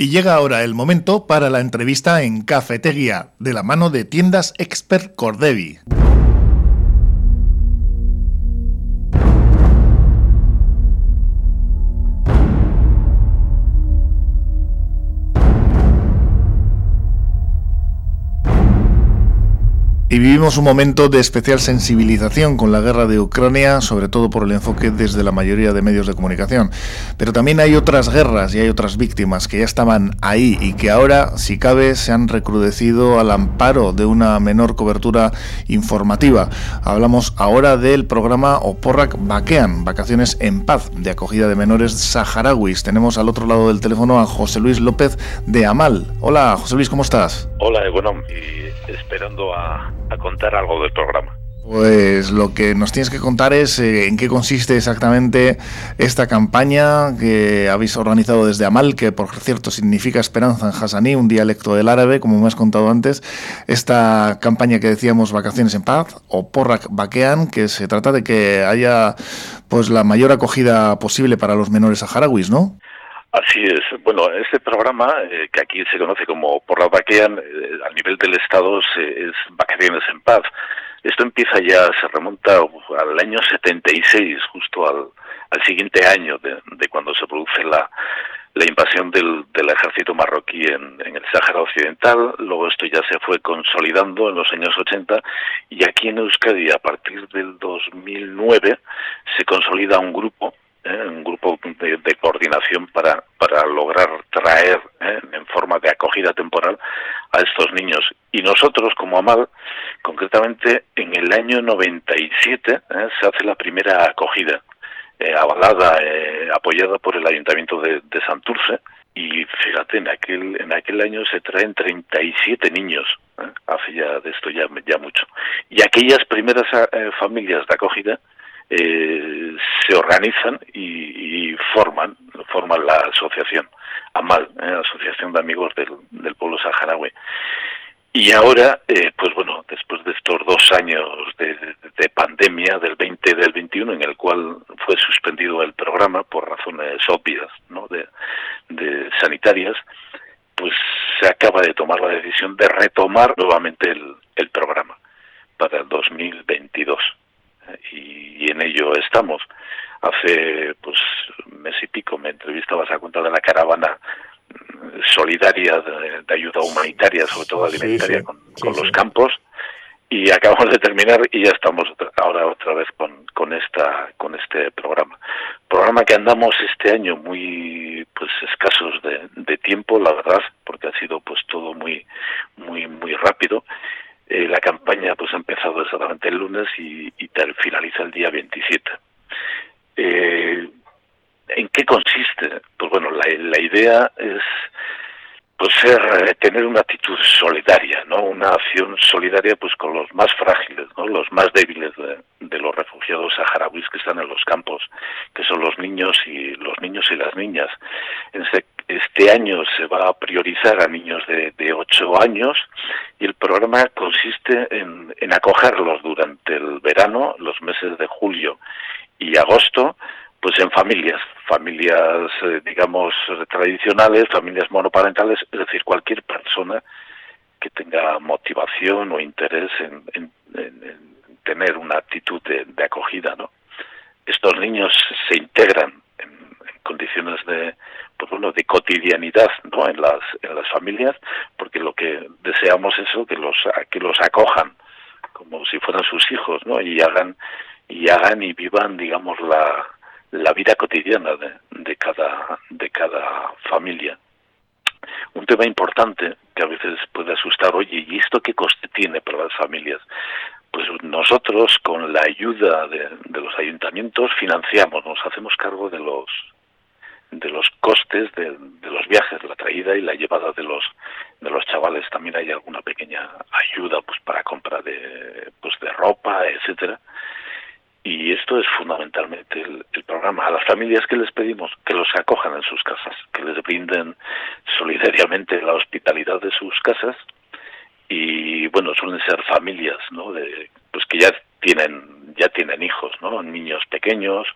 Y llega ahora el momento para la entrevista en Cafetería, de la mano de tiendas Expert Cordevi. Vivimos un momento de especial sensibilización con la guerra de Ucrania, sobre todo por el enfoque desde la mayoría de medios de comunicación. Pero también hay otras guerras y hay otras víctimas que ya estaban ahí y que ahora, si cabe, se han recrudecido al amparo de una menor cobertura informativa. Hablamos ahora del programa Oporrak Bakean, Vacaciones en Paz, de acogida de menores saharauis. Tenemos al otro lado del teléfono a José Luis López de Amal. Hola, José Luis, ¿cómo estás? Hola, bueno, esperando a, contar algo del programa. Pues lo que nos tienes que contar es eh, en qué consiste exactamente esta campaña que habéis organizado desde Amal, que por cierto significa esperanza en Hassaní, un dialecto del árabe, como me has contado antes. Esta campaña que decíamos Vacaciones en Paz o Porrak Bakean, que se trata de que haya pues la mayor acogida posible para los menores saharauis, ¿no? Así es. Bueno, este programa, eh, que aquí se conoce como Por la Vaquean, eh, a nivel del Estado es Vacaciones en Paz. Esto empieza ya, se remonta al año 76, justo al, al siguiente año de, cuando se produce la, la invasión del, del ejército marroquí en, en, el Sáhara Occidental. Luego esto ya se fue consolidando en los años 80 y aquí en Euskadi a partir del 2009 se consolida un grupo ¿eh? un grupo de, coordinación para, para lograr traer ¿eh? en forma de acogida temporal a estos niños. Y nosotros, como AMAL, concretamente en el año 97 ¿eh? se hace la primera acogida, avalada, apoyada por el Ayuntamiento de, de Santurce. Y fíjate, en aquel, en aquel año se traen 37 niños, hace ya de esto ya, ya mucho. Y aquellas primeras familias de acogida eh, se organizan y, forman forman la asociación AMAL, eh, Asociación de Amigos del, Pueblo Saharaui. Y ahora, eh, pues bueno, después de estos dos años de, pandemia, del 20 y del 21, en el cual fue suspendido el programa por razones obvias, ¿no? de, sanitarias, pues se acaba de tomar la decisión de retomar nuevamente el, el programa para el 2022 y, en ello estamos. Hace pues mes y pico me entrevistabas a cuenta de la caravana mm, solidaria de, ayuda humanitaria, sobre todo alimentaria, con, los campos. Y acabamos de terminar y ya estamos ahora otra vez con, con esta con este programa. Programa que andamos este año muy pues escasos de, de tiempo la verdad porque ha sido pues todo muy muy muy rápido eh, la campaña pues ha empezado exactamente el lunes y, finaliza el día 27. Eh, ¿En qué consiste? Pues bueno, la, idea es pues ser eh, tener una actitud solidaria, ¿no? Una acción solidaria pues con los más frágiles, ¿no? Los más débiles de, los refugiados saharauis que están en los campos, que son los niños y los niños y las niñas. Este, este año se va a priorizar a niños de, de 8 años y el programa consiste en, acogerlos durante el verano, los meses de julio y agosto, pues en familias, familias, eh, digamos, tradicionales, familias monoparentales, es decir, cualquier persona que tenga motivación o interés en, tener una actitud de, acogida, ¿no? Estos niños se integran en, condiciones de, pues bueno, de cotidianidad, ¿no? En las, en las familias, porque lo que deseamos es eso, que los, que los acojan como si fueran sus hijos, ¿no? Y hagan, y hagan y vivan, digamos, la, la vida cotidiana de, cada, de cada familia. Un tema importante que a veces puede asustar, oye, ¿y esto qué coste tiene para las familias? Pues nosotros, con la ayuda de, los ayuntamientos, financiamos, nos hacemos cargo de los de los costes de, de, los viajes, la traída y la llevada de los de los chavales. También hay alguna pequeña ayuda, pues para compra de pues de ropa, etcétera y esto es fundamentalmente el, programa. A las familias que les pedimos que los acojan en sus casas, que les brinden solidariamente la hospitalidad de sus casas y bueno, suelen ser familias, ¿no? De, pues que ya tienen ya tienen hijos, ¿no? Niños pequeños,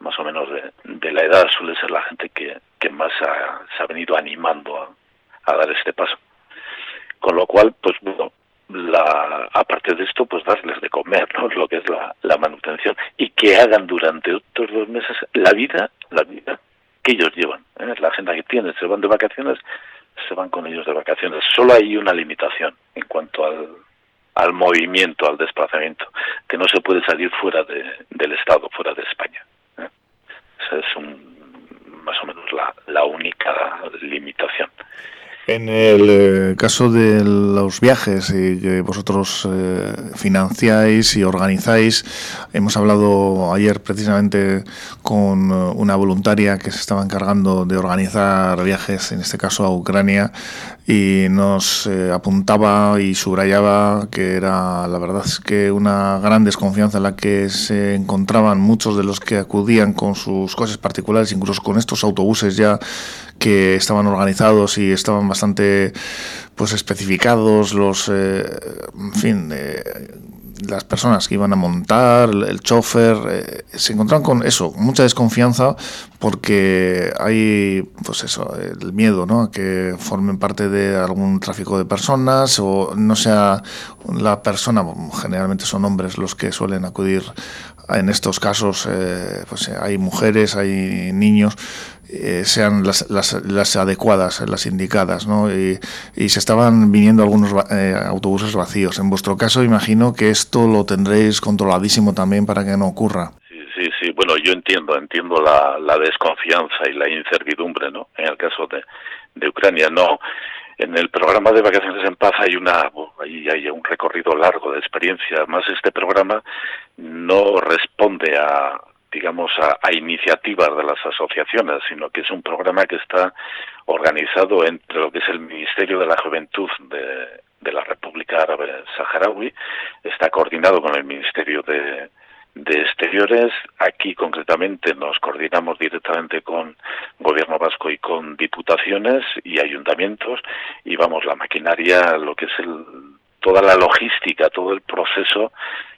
más o menos de, la edad suele ser la gente que, que más se ha venido animando a, dar este paso. Con lo cual, pues bueno, la, aparte de esto, pues darles de comer, ¿no? Lo que es la, la manutención y que hagan durante otros dos meses la vida, la vida que ellos llevan, ¿eh? la agenda que tienen, se van de vacaciones, se van con ellos de vacaciones. Solo hay una limitación en cuanto al, al movimiento, al desplazamiento, que no se puede salir fuera de, del Estado, fuera de España. ¿eh? Esa es un, más o menos la, la única limitación. En el eh, caso de los viajes que vosotros eh, financiáis y organizáis, hemos hablado ayer precisamente con eh, una voluntaria que se estaba encargando de organizar viajes, en este caso a Ucrania, y nos apuntaba y subrayaba que era la verdad es que una gran desconfianza en la que se encontraban muchos de los que acudían con sus cosas particulares, incluso con estos autobuses ya que estaban organizados y estaban bastante pues especificados los eh, en fin eh, las personas que iban a montar, el chofer, eh, se encontraban con eso, mucha desconfianza porque hay, pues eso, el miedo, ¿no? A que formen parte de algún tráfico de personas o no sea la persona, generalmente son hombres los que suelen acudir en estos casos, pues hay mujeres, hay niños, eh, sean las, las, adecuadas, las indicadas, ¿no? Y, se estaban viniendo algunos eh, autobuses vacíos. En vuestro caso, imagino que esto lo tendréis controladísimo también para que no ocurra. Sí, sí, sí. Bueno, yo entiendo, entiendo la, la desconfianza y la incertidumbre, ¿no? En el caso de, de Ucrania, no. En el programa de Vacaciones en Paz hay una hay un recorrido largo de experiencia. Además, este programa no responde a, digamos, a, iniciativas de las asociaciones, sino que es un programa que está organizado entre lo que es el Ministerio de la Juventud de, la República Árabe Saharaui, está coordinado con el Ministerio de Exteriores. Aquí concretamente nos coordinamos directamente con Gobierno Vasco y con diputaciones y ayuntamientos y vamos, la maquinaria, lo que es el, toda la logística, todo el proceso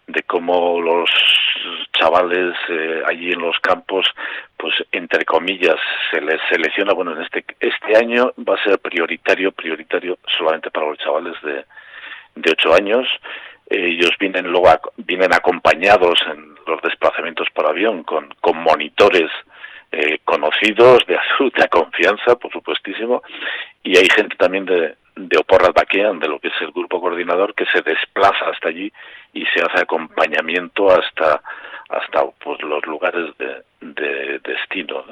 de cómo los chavales eh, allí en los campos, pues entre comillas, se les selecciona, bueno, en este, este año va a ser prioritario, prioritario solamente para los chavales de, de 8 años. Ellos vienen luego vienen acompañados en los desplazamientos por avión con, con monitores eh, conocidos de absoluta confianza, por supuestísimo, y hay gente también de, de Oporras Baquean, de lo que es el grupo coordinador, que se desplaza hasta allí y se hace acompañamiento hasta hasta pues los lugares de, de destino.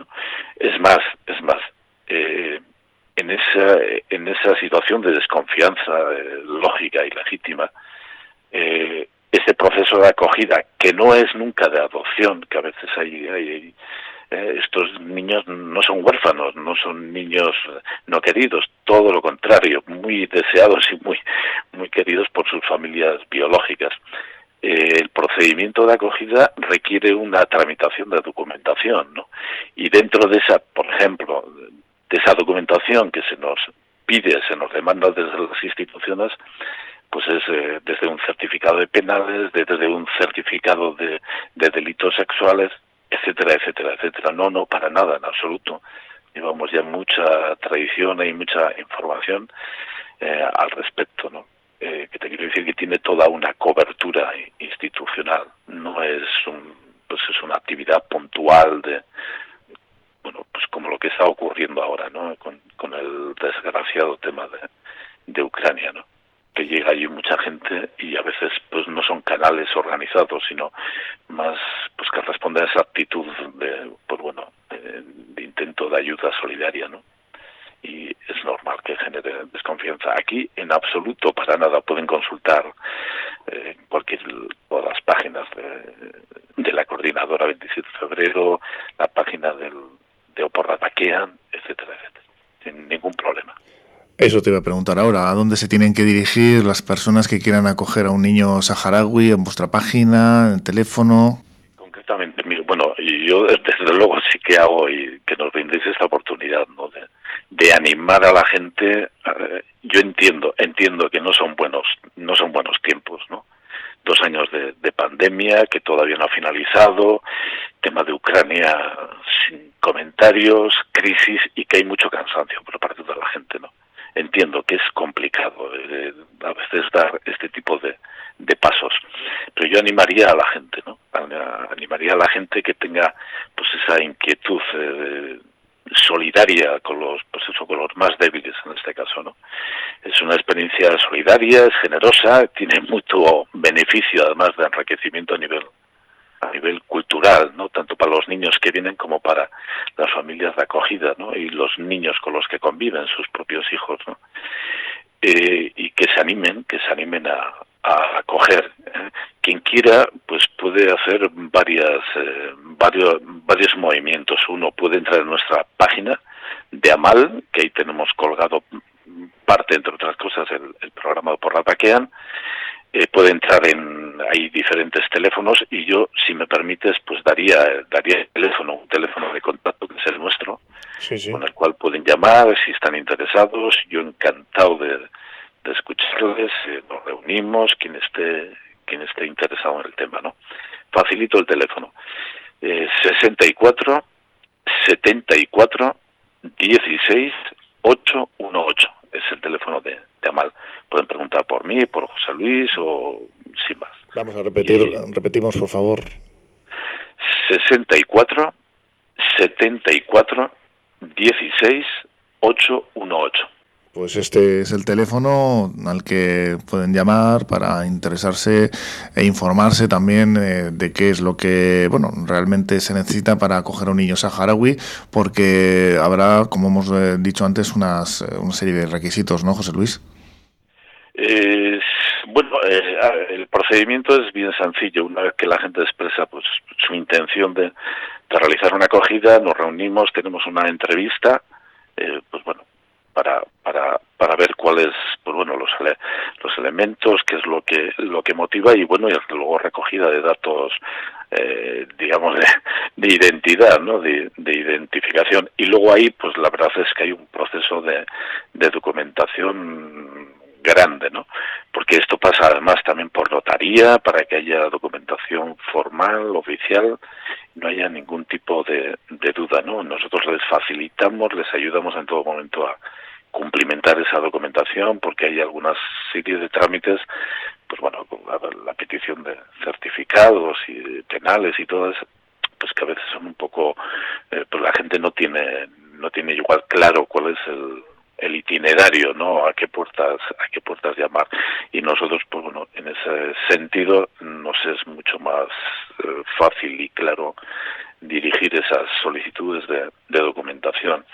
Es más, es más, eh, en esa en esa situación de desconfianza eh, lógica y legítima, eh, ese proceso de acogida que no es nunca de adopción, que a veces hay, hay eh, estos niños no son huérfanos, no son niños no queridos, todo lo contrario, muy deseados y muy, muy queridos por sus familias biológicas. Eh, el procedimiento de acogida requiere una tramitación de documentación, ¿no? Y dentro de esa, por ejemplo, de esa documentación que se nos pide, se nos demanda desde las instituciones, pues es eh, desde un certificado de penales, desde un certificado de, de delitos sexuales, etcétera, etcétera, etcétera. No, no, para nada, en absoluto. Llevamos ya mucha tradición y mucha información eh, al respecto, ¿no? Eh, que te quiero decir que tiene toda una cobertura institucional. No es un, pues es una actividad puntual de, bueno, pues como lo que está ocurriendo ahora, ¿no? Con, con el desgraciado tema de, de Ucrania, ¿no? Que llega allí mucha gente y a veces pues no son canales organizados sino más pues que responden a esa actitud de pues bueno de, intento de ayuda solidaria no y es normal que genere desconfianza. Aquí en absoluto para nada. Pueden consultar eh, cualquier todas las páginas de, la coordinadora 27 de febrero la página del de Oporra etcétera etcétera. Sin ningún problema eso te iba a preguntar ahora, ¿a dónde se tienen que dirigir las personas que quieran acoger a un niño saharaui en vuestra página, en teléfono? Concretamente, bueno, yo desde luego sí que hago y que nos brindéis esta oportunidad, ¿no? De, animar a la gente. yo entiendo, entiendo que no son buenos, no son buenos tiempos, ¿no? dos años de, pandemia que todavía no ha finalizado, tema de Ucrania sin comentarios, crisis y que hay mucho cansancio por parte de la gente, ¿no? Entiendo que es complicado eh, a veces dar este tipo de, de pasos, pero yo animaría a la gente, ¿no? Animaría a la gente que tenga pues esa inquietud eh, solidaria con los pues eso, con los más débiles en este caso no es una experiencia solidaria es generosa tiene mucho beneficio además de enriquecimiento a nivel a nivel cultural no tanto para los niños que vienen como para las familias de acogida no y los niños con los que conviven sus propios hijos no eh, y que se animen que se animen a, acoger. ¿eh? Quien quiera, pues puede hacer varias, eh, varios, varios movimientos. Uno puede entrar en nuestra página de Amal, que ahí tenemos colgado parte, entre otras cosas, el, el programa por la Paquean. Eh, puede entrar en hay diferentes teléfonos y yo si me permites pues daría daría el teléfono un teléfono de contacto que es el nuestro con el cual pueden llamar si están interesados yo encantado de, de escucharles, eh, nos reunimos, quien esté, quien esté interesado en el tema, ¿no? Facilito el teléfono. Eh, 64 74 16 818 es el teléfono de, de, Amal. Pueden preguntar por mí, por José Luis o sin más. Vamos a repetir, repetimos por favor. 64 74 16 818. Pues este es el teléfono al que pueden llamar para interesarse e informarse también eh, de qué es lo que bueno realmente se necesita para acoger a un niño saharaui, porque habrá, como hemos eh, dicho antes, unas, eh, una serie de requisitos, ¿no, José Luis? bueno, el procedimiento es bien sencillo. Una vez que la gente expresa pues su intención de, de realizar una acogida, nos reunimos, tenemos una entrevista, pues bueno, para, para, para ver cuáles pues bueno los los elementos qué es lo que lo que motiva y bueno y luego recogida de datos eh, digamos de, de, identidad no de, de, identificación y luego ahí pues la verdad es que hay un proceso de, de documentación grande, ¿no? Porque esto pasa además también por notaría para que haya documentación formal, oficial, no haya ningún tipo de, de duda, ¿no? Nosotros les facilitamos, les ayudamos en todo momento a, cumplimentar esa documentación porque hay algunas series de trámites pues bueno la, petición de certificados y penales y todo eso pues que a veces son un poco eh, pues la gente no tiene no tiene igual claro cuál es el, el itinerario no a qué puertas a qué puertas llamar. Y nosotros pues bueno en ese sentido nos es mucho más eh, fácil y claro dirigir esas solicitudes de, de documentación.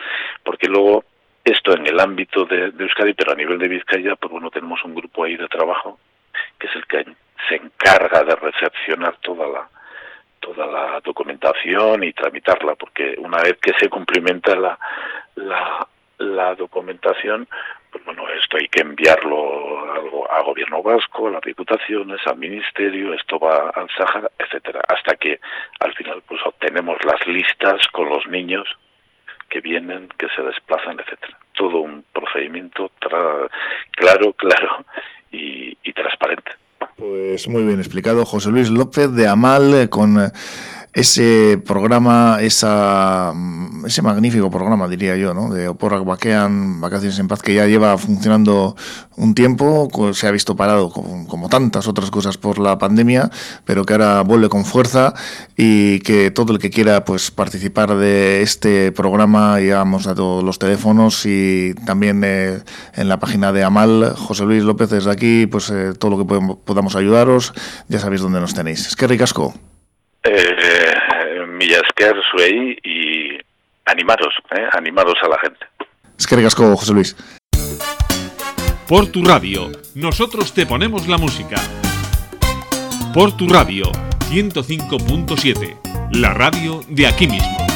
Porque luego esto en el ámbito de, Euskadi, pero a nivel de Vizcaya, pues bueno, tenemos un grupo ahí de trabajo que es el que se encarga de recepcionar toda la toda la documentación y tramitarla, porque una vez que se cumplimenta la, la, la documentación, pues bueno, esto hay que enviarlo a, a gobierno vasco, a las diputaciones, al ministerio, esto va al Sahara, etcétera, hasta que al final pues obtenemos las listas con los niños que vienen, que se desplazan, etcétera. Todo un procedimiento claro, claro y, y transparente. Pues muy bien explicado, José Luis López de Amal, eh, con eh, ese programa, esa, ese magnífico programa, diría yo, ¿no? de Oporak Baquean, Vacaciones en Paz, que ya lleva funcionando un tiempo, se ha visto parado como, como, tantas otras cosas por la pandemia, pero que ahora vuelve con fuerza y que todo el que quiera pues participar de este programa, ya hemos dado los teléfonos y también eh, en la página de Amal, José Luis López desde aquí, pues eh, todo lo que podamos ayudaros, ya sabéis dónde nos tenéis. Es que ricasco eh, Suey y animaros, eh, animaros a la gente. Es que ricasco, José Luis. Por tu radio, nosotros te ponemos la música. Por tu radio, 105.7, la radio de aquí mismo.